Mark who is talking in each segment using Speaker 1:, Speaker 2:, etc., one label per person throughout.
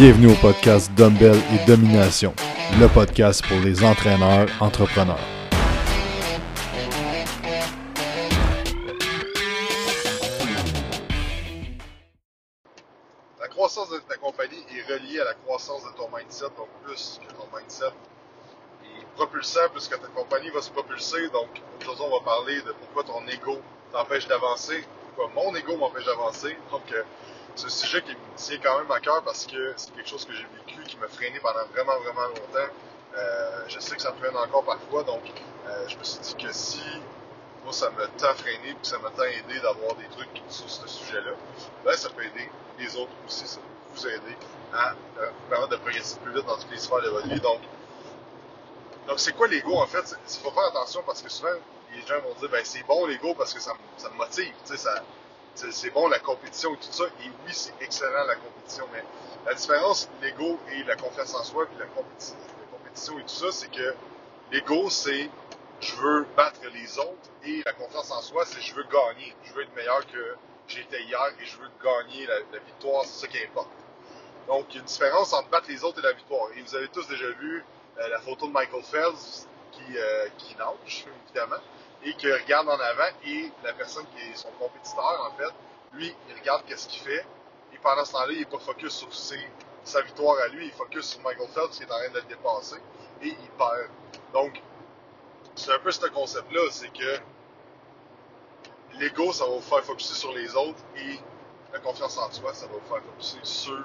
Speaker 1: Bienvenue au podcast Dumbbell et Domination, le podcast pour les entraîneurs entrepreneurs.
Speaker 2: La croissance de ta compagnie est reliée à la croissance de ton mindset, donc plus que ton mindset est propulsant, plus que ta compagnie va se propulser. Donc aujourd'hui, on va parler de pourquoi ton ego t'empêche d'avancer, pourquoi mon ego m'empêche d'avancer. Donc euh, c'est un sujet qui me tient quand même à cœur parce que c'est quelque chose que j'ai vécu, qui m'a freiné pendant vraiment, vraiment longtemps. Euh, je sais que ça me freine encore parfois, donc euh, je me suis dit que si moi ça m'a tant freiné puis ça m'a tant aidé d'avoir des trucs sur ce sujet-là, ben ça peut aider les autres aussi, ça peut vous aider à euh, vous permettre de progresser plus vite dans toutes les sphères de votre vie. Donc, donc c'est quoi l'ego en fait? Il faut faire attention parce que souvent les gens vont dire ben c'est bon l'ego parce que ça, ça me motive, tu sais, ça, c'est bon la compétition et tout ça. Et oui, c'est excellent la compétition, mais la différence l'ego et la confiance en soi puis la, compéti- la compétition et tout ça, c'est que l'ego c'est je veux battre les autres et la confiance en soi c'est je veux gagner, je veux être meilleur que j'étais hier et je veux gagner la, la victoire, c'est ça qui importe. Donc il y a une différence entre battre les autres et la victoire. Et vous avez tous déjà vu euh, la photo de Michael Phelps qui, euh, qui nage, évidemment et qui regarde en avant et la personne qui est son compétiteur, en fait, lui, il regarde qu'est-ce qu'il fait et pendant ce temps-là, il n'est pas focus sur sa victoire à lui, il focus sur Michael Phelps qui est en train de le dépasser et il perd. Donc, c'est un peu ce concept-là, c'est que l'ego, ça va vous faire focuser sur les autres et la confiance en soi, ça va vous faire focuser sur,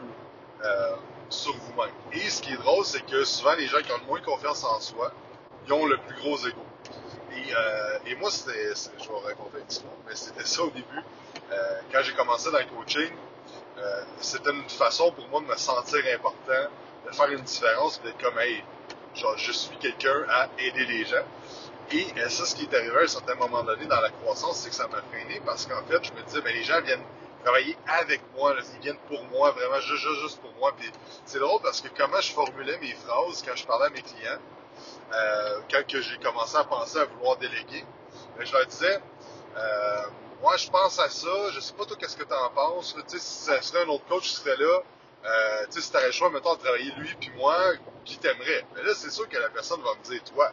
Speaker 2: euh, sur vous-même. Et ce qui est drôle, c'est que souvent, les gens qui ont le moins confiance en soi, ils ont le plus gros ego. Et, euh, et moi, c'était, je vais raconter une histoire, mais c'était ça au début. Euh, quand j'ai commencé dans le coaching, euh, c'était une façon pour moi de me sentir important, de faire une différence, d'être comme, hey, genre, je suis quelqu'un à aider les gens. Et ça, ce qui est arrivé à un certain moment donné dans la croissance, c'est que ça m'a freiné parce qu'en fait, je me disais, ben, les gens viennent travailler avec moi, ils viennent pour moi, vraiment, juste, juste, juste pour moi. Puis c'est drôle parce que comment je formulais mes phrases quand je parlais à mes clients, euh, quand j'ai commencé à penser à vouloir déléguer, ben, je leur disais, euh, moi je pense à ça, je sais pas toi qu'est-ce que tu en penses, tu si ça serait un autre coach qui serait là, euh, tu sais, si t'aurais le choix, mettons, de travailler lui puis moi, qui t'aimerait? Mais là, c'est sûr que la personne va me dire toi.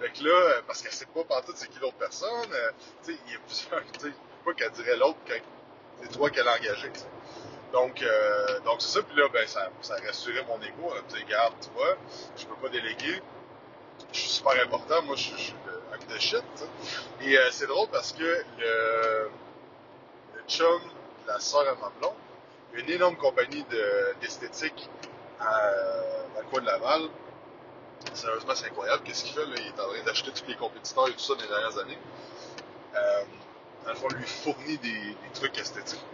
Speaker 2: Fait que là, euh, parce qu'elle sait pas pantoute c'est qui l'autre personne, euh, tu sais, il y a plusieurs, tu sais, pas qu'elle dirait l'autre quand c'est toi qu'elle a engagé, tu. Donc, euh, donc c'est ça, puis là, ben, ça, ça rassurait mon ego, elle me disait, garde, tu vois, je peux pas déléguer, je suis super important, moi je, suis hack de shit. Et euh, c'est drôle parce que le, le chum la sœur à ma une énorme compagnie de- d'esthétique à, le coin de Laval. Sérieusement, c'est incroyable. Qu'est-ce qu'il fait? Là? Il est en train d'acheter tous les compétiteurs et tout ça des dernières années. Euh, dans le fond, lui fournit des, des trucs esthétiques.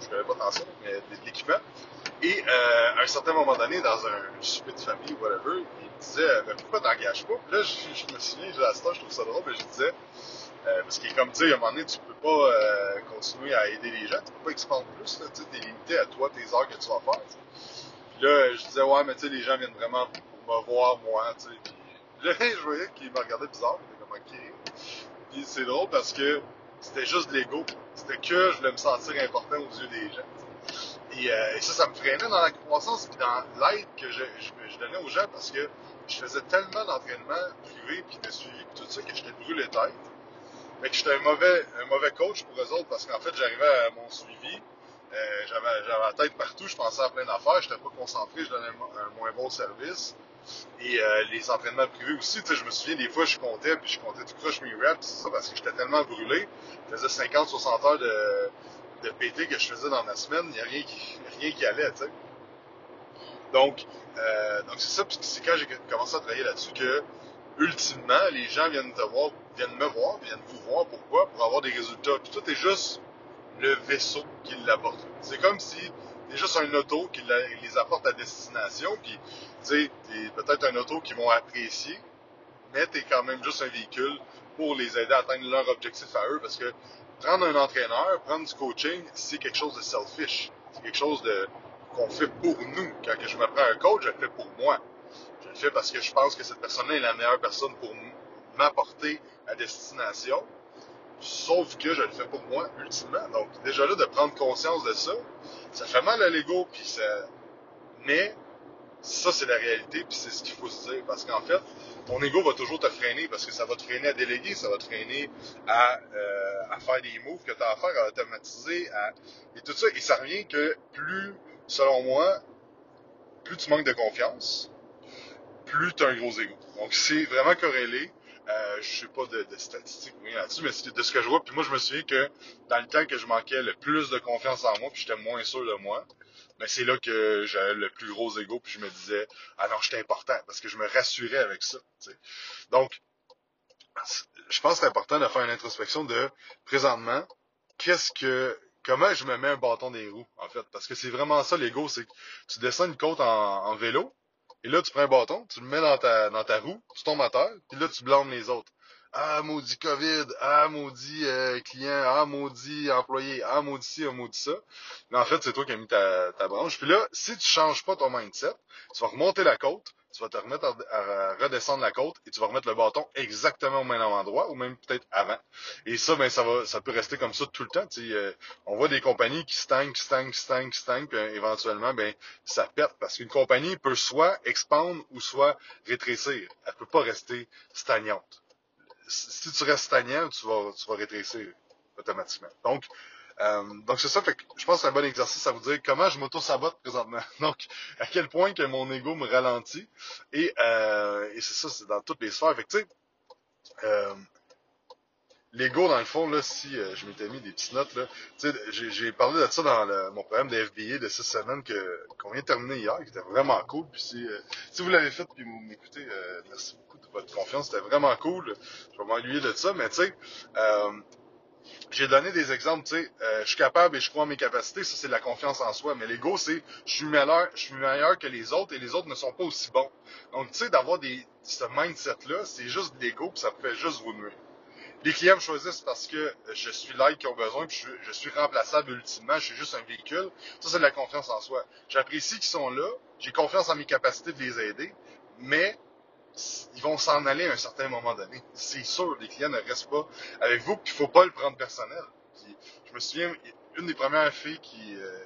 Speaker 2: Je connais pas tant ça, mais de l'équipement. Et euh, à un certain moment donné, dans un souper de famille, whatever, il me disait ben, pourquoi t'engages pas? Puis là, je, je me souviens, à ce temps, je trouve ça drôle, mais je disais euh, parce qu'il est comme tu sais, à un moment donné, tu peux pas euh, continuer à aider les gens, tu peux pas expandre plus, tu t'es limité à toi, tes heures que tu vas faire. Puis là, je disais ouais, mais tu sais, les gens viennent vraiment me voir moi, tu sais. Puis là, je voyais qu'il me regardait bizarre, il était comme ok. Puis c'est drôle parce que c'était juste de l'ego. C'était que je voulais me sentir important aux yeux des gens. Et, euh, et ça, ça me freinait dans la croissance et dans l'aide que je, je, je donnais aux gens parce que je faisais tellement d'entraînement privé puis de suivi puis tout ça que j'étais brûlé tête. Mais que j'étais un mauvais, un mauvais coach pour eux autres parce qu'en fait, j'arrivais à mon suivi, euh, j'avais, j'avais la tête partout, je pensais à plein d'affaires, j'étais pas concentré, je donnais un, moins bon service. Et euh, les entraînements privés aussi, tu sais, je me souviens des fois je comptais puis je comptais tout croche mes reps, ça parce que j'étais tellement brûlé. Je faisais 50-60 heures de, de PT que je faisais dans ma semaine, il n'y a rien qui, rien qui allait, tu sais. Donc, euh, donc c'est ça, c'est quand j'ai commencé à travailler là-dessus que, ultimement, les gens viennent te voir, viennent me voir, viennent vous voir, pourquoi? Pour avoir des résultats. Puis tout est juste le vaisseau qui l'apporte. C'est comme si t'es juste un auto qui les apporte à destination, puis tu sais, peut-être un auto qu'ils vont apprécier, mais t'es quand même juste un véhicule pour les aider à atteindre leur objectif à eux, parce que prendre un entraîneur, prendre du coaching, c'est quelque chose de selfish. C'est quelque chose de qu'on fait pour nous. Quand je me prends un coach, je le fais pour moi. Je le fais parce que je pense que cette personne-là est la meilleure personne pour m'apporter à destination. Sauf que je le fais pour moi, ultimement. Donc, déjà là, de prendre conscience de ça, ça fait mal à l'ego, puis ça Mais ça, c'est la réalité, puis c'est ce qu'il faut se dire. Parce qu'en fait, ton ego va toujours te freiner parce que ça va te freiner à déléguer, ça va te freiner à, euh, à faire des moves que tu as à faire, à automatiser, à, et tout ça. Et ça revient que plus, selon moi, plus tu manques de confiance, plus tu as un gros ego. Donc, c'est vraiment corrélé. Euh, je sais pas de, de statistiques ou rien là-dessus, mais c'est de ce que je vois. Puis moi, je me souviens que dans le temps que je manquais le plus de confiance en moi, puis j'étais moins sûr de moi, mais c'est là que j'avais le plus gros ego, puis je me disais, ah non, j'étais important, parce que je me rassurais avec ça. Donc, je pense que c'est important de faire une introspection de, présentement, qu'est-ce que, comment je me mets un bâton des roues, en fait? Parce que c'est vraiment ça, l'ego, c'est que tu descends une côte en, en vélo, et là, tu prends un bâton, tu le mets dans ta, dans ta roue, tu tombes à terre, puis là, tu blâmes les autres. Ah, maudit COVID, ah, maudit euh, client, ah, maudit employé, ah, maudit ci, ah, maudit ça. Mais en fait, c'est toi qui as mis ta, ta branche. Puis là, si tu changes pas ton mindset, tu vas remonter la côte, tu vas te remettre à, redescendre la côte et tu vas remettre le bâton exactement au même endroit ou même peut-être avant. Et ça, ben ça va, ça peut rester comme ça tout le temps. Euh, on voit des compagnies qui stagnent, qui stagnent, qui puis euh, éventuellement, ben ça pète parce qu'une compagnie peut soit expandre ou soit rétrécir. Elle peut pas rester stagnante. Si tu restes stagnant, tu vas, tu vas rétrécir automatiquement. Donc, euh, donc c'est ça, fait que je pense que c'est un bon exercice à vous dire comment je m'auto-sabote présentement. Donc, à quel point que mon ego me ralentit. Et, euh, et c'est ça, c'est dans toutes les sphères. Fait que tu sais, euh, l'ego, dans le fond, là, si euh, je m'étais mis des petites notes, là, j'ai parlé de ça dans le, mon programme de FBA de six semaines que qu'on vient de terminer hier, qui était vraiment cool. Puis si, euh, si vous l'avez fait puis vous m'écoutez, merci beaucoup de votre confiance, c'était vraiment cool. Je vais m'ennuyer de ça, mais tu sais, j'ai donné des exemples, tu sais, euh, je suis capable et je crois en mes capacités, ça c'est de la confiance en soi. Mais l'ego, c'est je suis meilleur, je suis meilleur que les autres et les autres ne sont pas aussi bons. Donc, tu sais, d'avoir des ce mindset-là, c'est juste l'ego, puis ça fait juste vous nuire. Les clients me choisissent parce que je suis là qu'ils ont besoin, puis je, suis remplaçable ultimement, je suis juste un véhicule. Ça, c'est de la confiance en soi. J'apprécie qu'ils sont là, j'ai confiance en mes capacités de les aider, mais ils vont s'en aller à un certain moment donné. C'est sûr, les clients ne restent pas avec vous, qu'il faut pas le prendre personnel. je me souviens, une des premières filles qui, euh,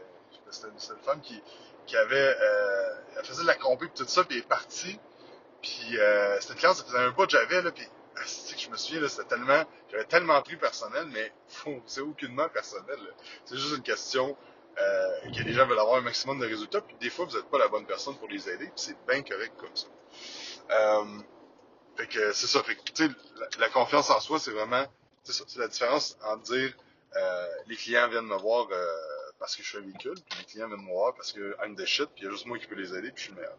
Speaker 2: c'était une, femme qui, qui avait, euh, elle faisait de la compé tout ça, puis elle est partie. Puis euh, une cliente, ça faisait un bout que j'avais là, puis je me souviens c'était tellement, j'avais tellement pris personnel, mais c'est aucunement personnel. C'est juste une question euh, que les gens veulent avoir un maximum de résultats, puis des fois vous n'êtes pas la bonne personne pour les aider, puis c'est bien correct comme ça. Euh, fait que c'est ça. Fait que, sais, la, confiance en soi, c'est vraiment, c'est la différence entre dire, euh, les clients viennent me voir euh, parce que je suis un véhicule, puis les clients viennent me voir parce que I'm the shit, puis il y a juste moi qui peux les aider, puis je suis le meilleur.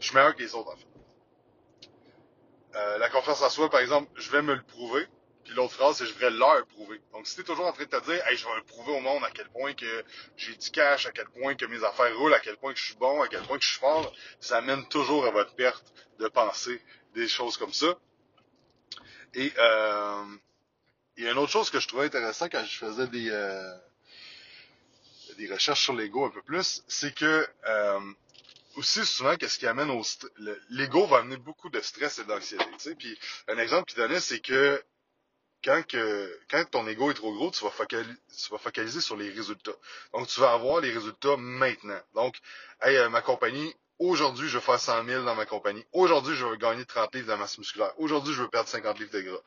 Speaker 2: Je suis meilleur que les autres, en fait. Euh, la confiance en soi, par exemple, je vais me le prouver, puis l'autre phrase, c'est je vais leur prouver. Donc, si tu es toujours en train de te dire, hey, je vais le prouver au monde à quel point que j'ai du cash, à quel point que mes affaires roulent, à quel point que je suis bon, à quel point que je suis fort, ça amène toujours à votre perte de penser des choses comme ça. Et euh, il y a une autre chose que je trouvais intéressant quand je faisais des, euh, recherches sur l'ego un peu plus, c'est que aussi souvent, qu'est-ce qui amène au l'ego va amener beaucoup de stress et d'anxiété. Puis un exemple qu'il donnait, c'est que quand, que, quand ton ego est trop gros, tu vas, focaliser, tu vas focaliser sur les résultats. Donc, tu vas avoir les résultats maintenant. Donc, hey, euh, ma compagnie, aujourd'hui, je veux faire 100 000 dans ma compagnie. Aujourd'hui, je veux gagner 30 livres de masse musculaire. Aujourd'hui, je veux perdre 50 livres de gras.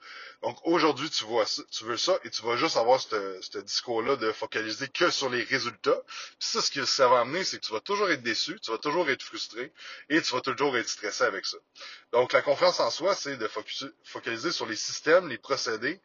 Speaker 2: Donc, aujourd'hui, tu vois ça, tu veux ça et tu vas juste avoir ce discours-là de focaliser que sur les résultats. Puis ça, ce que ça va amener, c'est que tu vas toujours être déçu, tu vas toujours être frustré et tu vas toujours être stressé avec ça. Donc, la confiance en soi, c'est de focaliser sur les systèmes, les procédés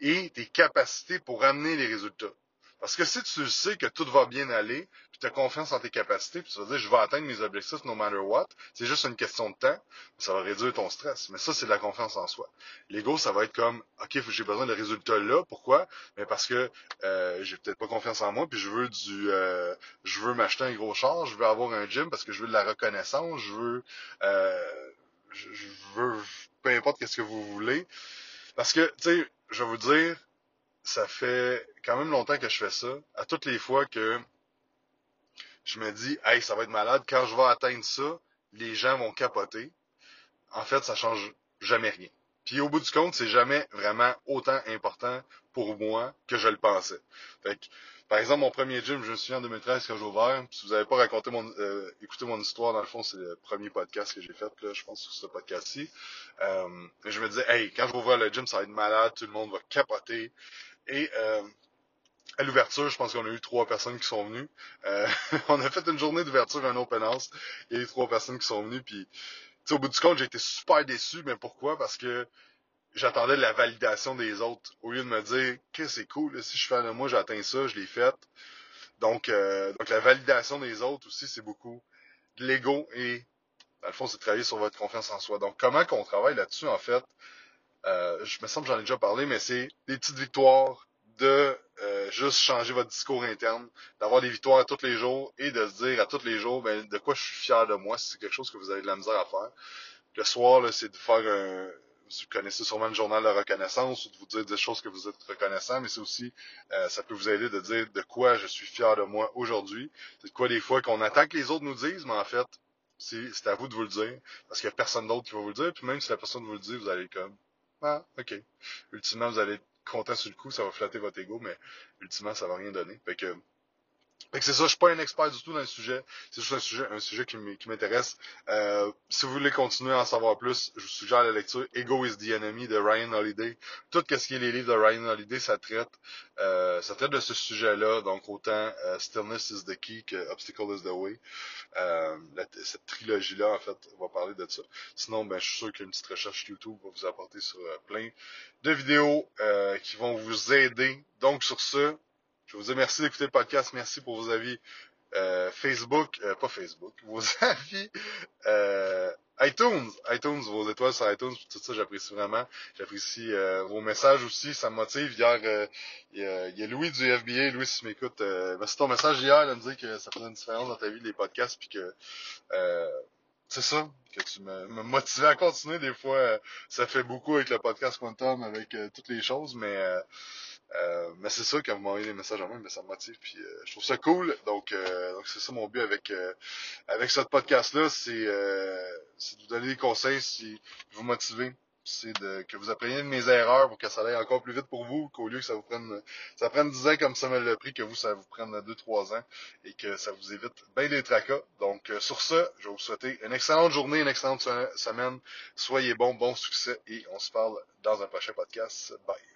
Speaker 2: et tes capacités pour amener les résultats. Parce que si tu sais que tout va bien aller, puis tu as confiance en tes capacités, puis tu vas dire je vais atteindre mes objectifs no matter what, c'est juste une question de temps, ça va réduire ton stress. Mais ça, c'est de la confiance en soi. L'ego, ça va être comme OK, j'ai besoin de résultats là. Pourquoi? Mais parce que euh, j'ai peut-être pas confiance en moi, puis je veux du euh, je veux m'acheter un gros char, je veux avoir un gym parce que je veux de la reconnaissance, je veux euh, je, je veux peu importe qu'est-ce que vous voulez. Parce que, tu sais, je vais vous dire, ça fait quand même longtemps que je fais ça. À toutes les fois que je me dis, hey, ça va être malade, quand je vais atteindre ça, les gens vont capoter. En fait, ça change jamais rien. Puis au bout du compte, c'est jamais vraiment autant important pour moi que je le pensais. Fait que Par exemple, mon premier gym, je me souviens en 2013 quand j'ai ouvert. Si vous n'avez pas raconté mon, euh, écouté mon histoire, dans le fond, c'est le premier podcast que j'ai fait, là, je pense, sur ce podcast-ci. Euh, je me disais, hey, quand je vais ouvrir le gym, ça va être malade, tout le monde va capoter. Et euh, à l'ouverture, je pense qu'on a eu trois personnes qui sont venues. Euh, on a fait une journée d'ouverture, un open house. Il y a eu trois personnes qui sont venues, puis au bout du compte, j'ai été super déçu, mais pourquoi? Parce que j'attendais la validation des autres au lieu de me dire que c'est cool, si je fais de moi, j'atteins ça, je l'ai fait. Donc, euh, donc la validation des autres aussi, c'est beaucoup de l'ego et dans le fond, c'est travailler sur votre confiance en soi. Donc, comment qu'on travaille là-dessus, en fait, euh, je me semble que j'en ai déjà parlé, mais c'est des petites victoires, de euh, juste changer votre discours interne, d'avoir des victoires à tous les jours et de se dire à tous les jours ben, de quoi je suis fier de moi si c'est quelque chose que vous avez de la misère à faire. Le soir, c'est de faire un, vous connaissez sûrement le journal de reconnaissance ou de vous dire des choses que vous êtes reconnaissant, mais c'est aussi, euh, ça peut vous aider de dire de quoi je suis fier de moi aujourd'hui. C'est de quoi des fois qu'on attend que les autres nous disent, mais en fait, c'est à vous de vous le dire, parce qu'il n'y a personne d'autre qui va vous le dire, puis même si la personne vous le dit, vous allez comme, ah, ok. Ultimement, vous allez être content sur le coup, ça va flatter votre ego, mais ultimement, ça va rien donner. Fait que, fait que c'est ça, je suis pas un expert du tout dans le sujet. C'est juste un sujet, un sujet qui m'intéresse. Euh, si vous voulez continuer à en savoir plus, je vous suggère la lecture Ego is the Enemy de Ryan Holiday. Tout ce qui est les livres de Ryan Holiday, ça traite, euh, ça traite de ce sujet-là. Donc autant euh, Stillness is the Key que Obstacle is the Way. Euh, cette trilogie-là, en fait, va parler de ça. Sinon, ben, je suis sûr qu'une petite recherche YouTube va vous apporter sur euh, plein de vidéos qui vont vous aider. Donc sur ce, je vous dis merci d'écouter le podcast. Merci pour vos avis euh, Facebook, euh, pas Facebook, vos avis euh, iTunes, iTunes, vos étoiles sur iTunes, tout ça, j'apprécie vraiment. J'apprécie vos messages aussi, ça me motive. Hier, il y, a Louis du FBA, Louis, si tu m'écoutes, merci ton message hier de me dire que ça faisait une différence dans ta vie les podcasts, puis que c'est ça, que tu me, me motivais à continuer. Des fois, ça fait beaucoup avec le podcast Quantum, avec toutes les choses, mais euh, mais c'est ça, quand vous m'envoyez des messages en moi, mais ça me motive, puis euh, je trouve ça cool. Donc, euh, donc c'est ça mon but avec avec ce podcast-là, c'est de vous donner des conseils, si vous motiver, c'est de que vous appreniez de mes erreurs pour que ça aille encore plus vite pour vous, qu'au lieu que ça vous prenne ça prenne 10 ans comme ça me l'a pris, que vous, ça vous prenne 2-3 ans et que ça vous évite bien des tracas. Donc sur ce, je vais vous souhaiter une excellente journée, une excellente semaine. Soyez bons, bon succès et on se parle dans un prochain podcast. Bye.